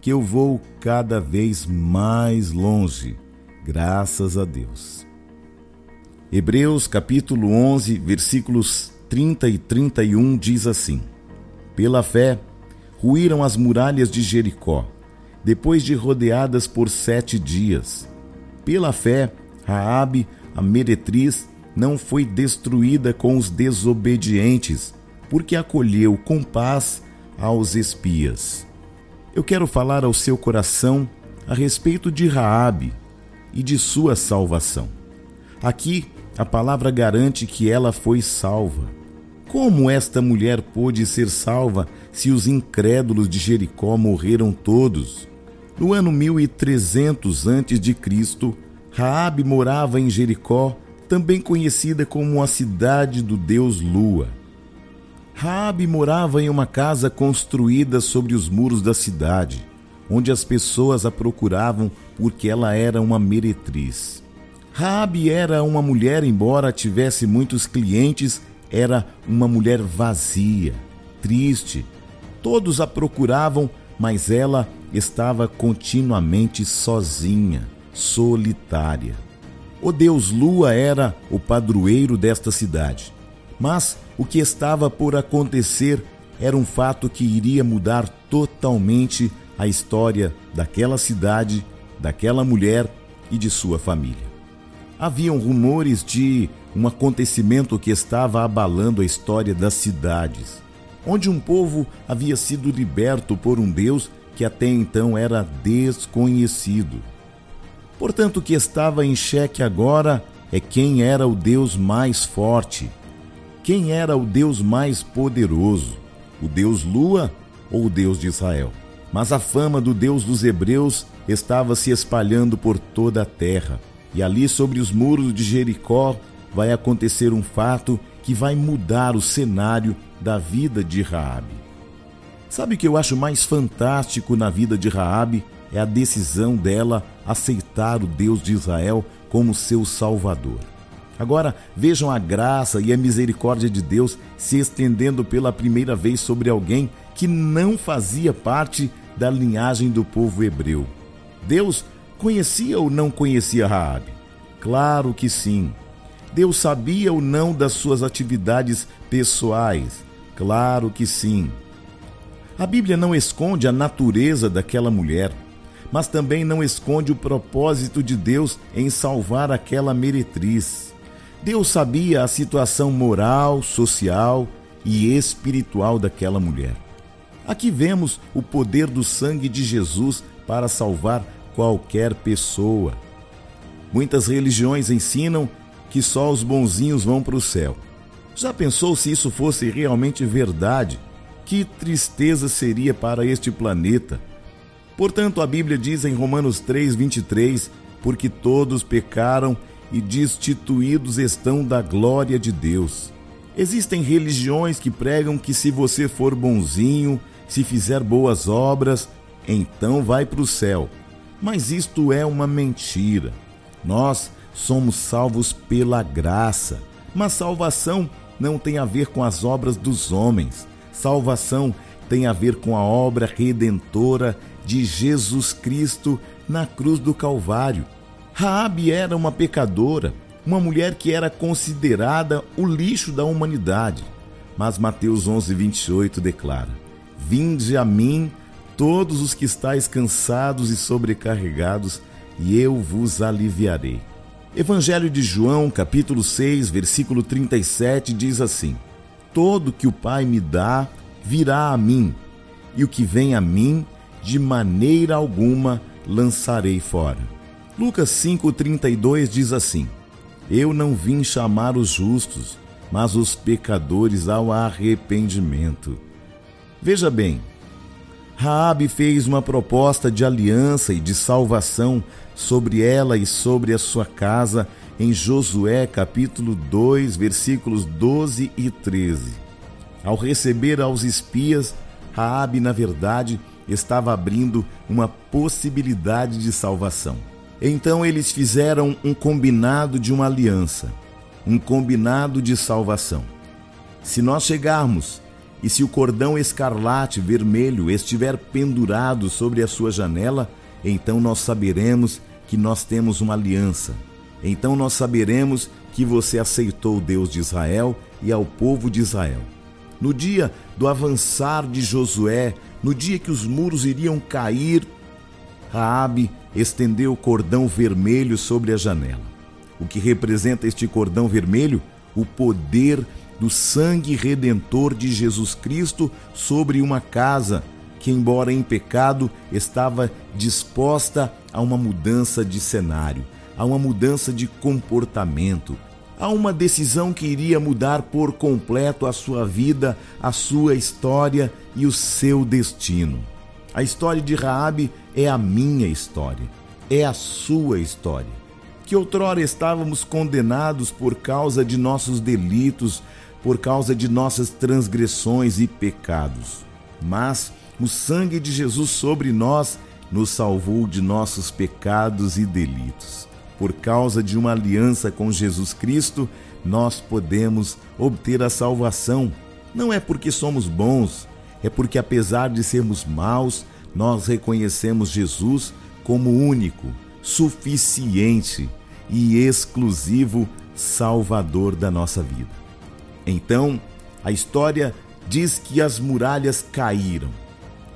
que eu vou cada vez mais longe, graças a Deus. Hebreus capítulo 11, versículos 30 e 31 diz assim: Pela fé, ruíram as muralhas de Jericó, depois de rodeadas por sete dias. Pela fé, Raabe, a meretriz, não foi destruída com os desobedientes, porque acolheu com paz aos espias. Eu quero falar ao seu coração a respeito de Raabe e de sua salvação. Aqui a palavra garante que ela foi salva. Como esta mulher pôde ser salva se os incrédulos de Jericó morreram todos? No ano 1300 a.C., Raabe morava em Jericó, também conhecida como a cidade do deus Lua. Raabe morava em uma casa construída sobre os muros da cidade, onde as pessoas a procuravam porque ela era uma meretriz. Raabe era uma mulher, embora tivesse muitos clientes, era uma mulher vazia, triste. Todos a procuravam, mas ela estava continuamente sozinha, solitária. O deus Lua era o padroeiro desta cidade. Mas o que estava por acontecer era um fato que iria mudar totalmente a história daquela cidade, daquela mulher e de sua família. Haviam rumores de um acontecimento que estava abalando a história das cidades, onde um povo havia sido liberto por um Deus que até então era desconhecido. Portanto, o que estava em xeque agora é quem era o Deus mais forte, quem era o Deus mais poderoso, o Deus Lua ou o Deus de Israel. Mas a fama do Deus dos Hebreus estava se espalhando por toda a terra, e ali sobre os muros de Jericó vai acontecer um fato que vai mudar o cenário da vida de Raabe. Sabe o que eu acho mais fantástico na vida de Raabe? É a decisão dela aceitar o Deus de Israel como seu salvador. Agora vejam a graça e a misericórdia de Deus se estendendo pela primeira vez sobre alguém que não fazia parte da linhagem do povo hebreu. Deus conhecia ou não conhecia Raabe? Claro que sim. Deus sabia ou não das suas atividades pessoais? Claro que sim. A Bíblia não esconde a natureza daquela mulher, mas também não esconde o propósito de Deus em salvar aquela meretriz. Deus sabia a situação moral, social e espiritual daquela mulher. Aqui vemos o poder do sangue de Jesus para salvar qualquer pessoa. Muitas religiões ensinam que só os bonzinhos vão para o céu. Já pensou se isso fosse realmente verdade? Que tristeza seria para este planeta. Portanto, a Bíblia diz em Romanos 3:23, porque todos pecaram e destituídos estão da glória de Deus. Existem religiões que pregam que se você for bonzinho, se fizer boas obras, então vai para o céu. Mas isto é uma mentira. Nós somos salvos pela graça, mas salvação não tem a ver com as obras dos homens. Salvação tem a ver com a obra redentora de Jesus Cristo na cruz do Calvário. Raabe era uma pecadora, uma mulher que era considerada o lixo da humanidade. Mas Mateus 11:28 declara: Vinde a mim todos os que estáis cansados e sobrecarregados, e eu vos aliviarei. Evangelho de João, capítulo 6, versículo 37 diz assim: Todo que o Pai me dá virá a mim, e o que vem a mim, de maneira alguma lançarei fora. Lucas 5,32 diz assim: Eu não vim chamar os justos, mas os pecadores ao arrependimento. Veja bem, Raabe fez uma proposta de aliança e de salvação sobre ela e sobre a sua casa em Josué capítulo 2, versículos 12 e 13. Ao receber aos espias, Raabe, na verdade, estava abrindo uma possibilidade de salvação. Então eles fizeram um combinado de uma aliança, um combinado de salvação. Se nós chegarmos e se o cordão escarlate vermelho estiver pendurado sobre a sua janela, então nós saberemos que nós temos uma aliança. Então nós saberemos que você aceitou o Deus de Israel e ao povo de Israel. No dia do avançar de Josué, no dia que os muros iriam cair, Raabe estendeu o cordão vermelho sobre a janela. O que representa este cordão vermelho? O poder do sangue redentor de Jesus Cristo sobre uma casa que, embora em pecado, estava disposta a uma mudança de cenário, a uma mudança de comportamento, a uma decisão que iria mudar por completo a sua vida, a sua história e o seu destino. A história de Raabe é a minha história, é a sua história. Que outrora estávamos condenados por causa de nossos delitos, por causa de nossas transgressões e pecados. Mas o sangue de Jesus sobre nós nos salvou de nossos pecados e delitos. Por causa de uma aliança com Jesus Cristo, nós podemos obter a salvação. Não é porque somos bons, é porque, apesar de sermos maus, nós reconhecemos Jesus como único, suficiente e exclusivo Salvador da nossa vida. Então, a história diz que as muralhas caíram.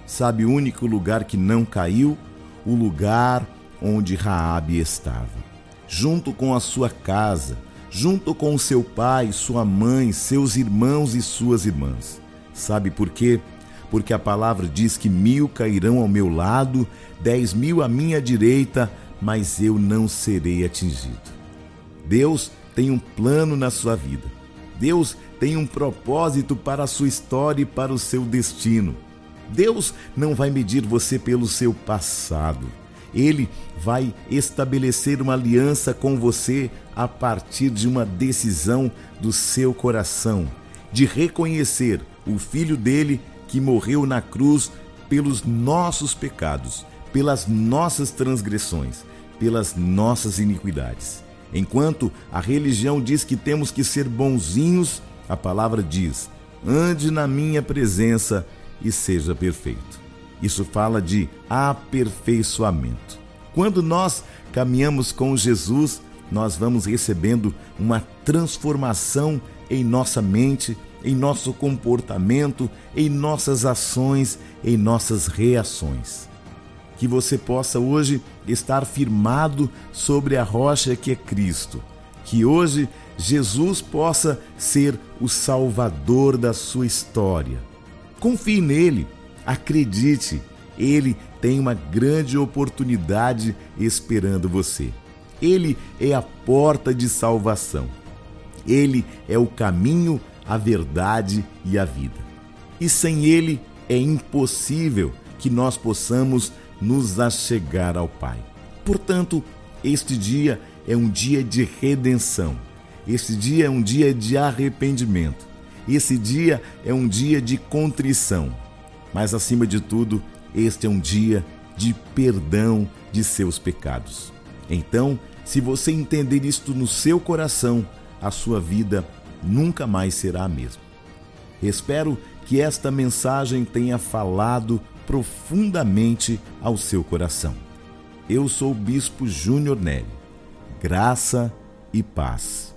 Sabe o único lugar que não caiu? O lugar onde Raabe estava, junto com a sua casa, junto com seu pai, sua mãe, seus irmãos e suas irmãs. Sabe por quê? Porque a palavra diz que mil cairão ao meu lado, dez mil à minha direita, mas eu não serei atingido. Deus tem um plano na sua vida. Deus tem um propósito para a sua história e para o seu destino. Deus não vai medir você pelo seu passado. Ele vai estabelecer uma aliança com você a partir de uma decisão do seu coração, de reconhecer o Filho dele que morreu na cruz pelos nossos pecados, pelas nossas transgressões, pelas nossas iniquidades. Enquanto a religião diz que temos que ser bonzinhos, a palavra diz: ande na minha presença e seja perfeito. Isso fala de aperfeiçoamento. Quando nós caminhamos com Jesus, nós vamos recebendo uma transformação em nossa mente, em nosso comportamento, em nossas ações, em nossas reações que você possa hoje estar firmado sobre a rocha que é Cristo. Que hoje Jesus possa ser o salvador da sua história. Confie nele, acredite, ele tem uma grande oportunidade esperando você. Ele é a porta de salvação. Ele é o caminho, a verdade e a vida. E sem ele é impossível que nós possamos nos achegar ao Pai. Portanto, este dia é um dia de redenção. Este dia é um dia de arrependimento. Esse dia é um dia de contrição. Mas, acima de tudo, este é um dia de perdão de seus pecados. Então, se você entender isto no seu coração, a sua vida nunca mais será a mesma. Espero que esta mensagem tenha falado profundamente ao seu coração. Eu sou o Bispo Júnior Neri. Graça e paz.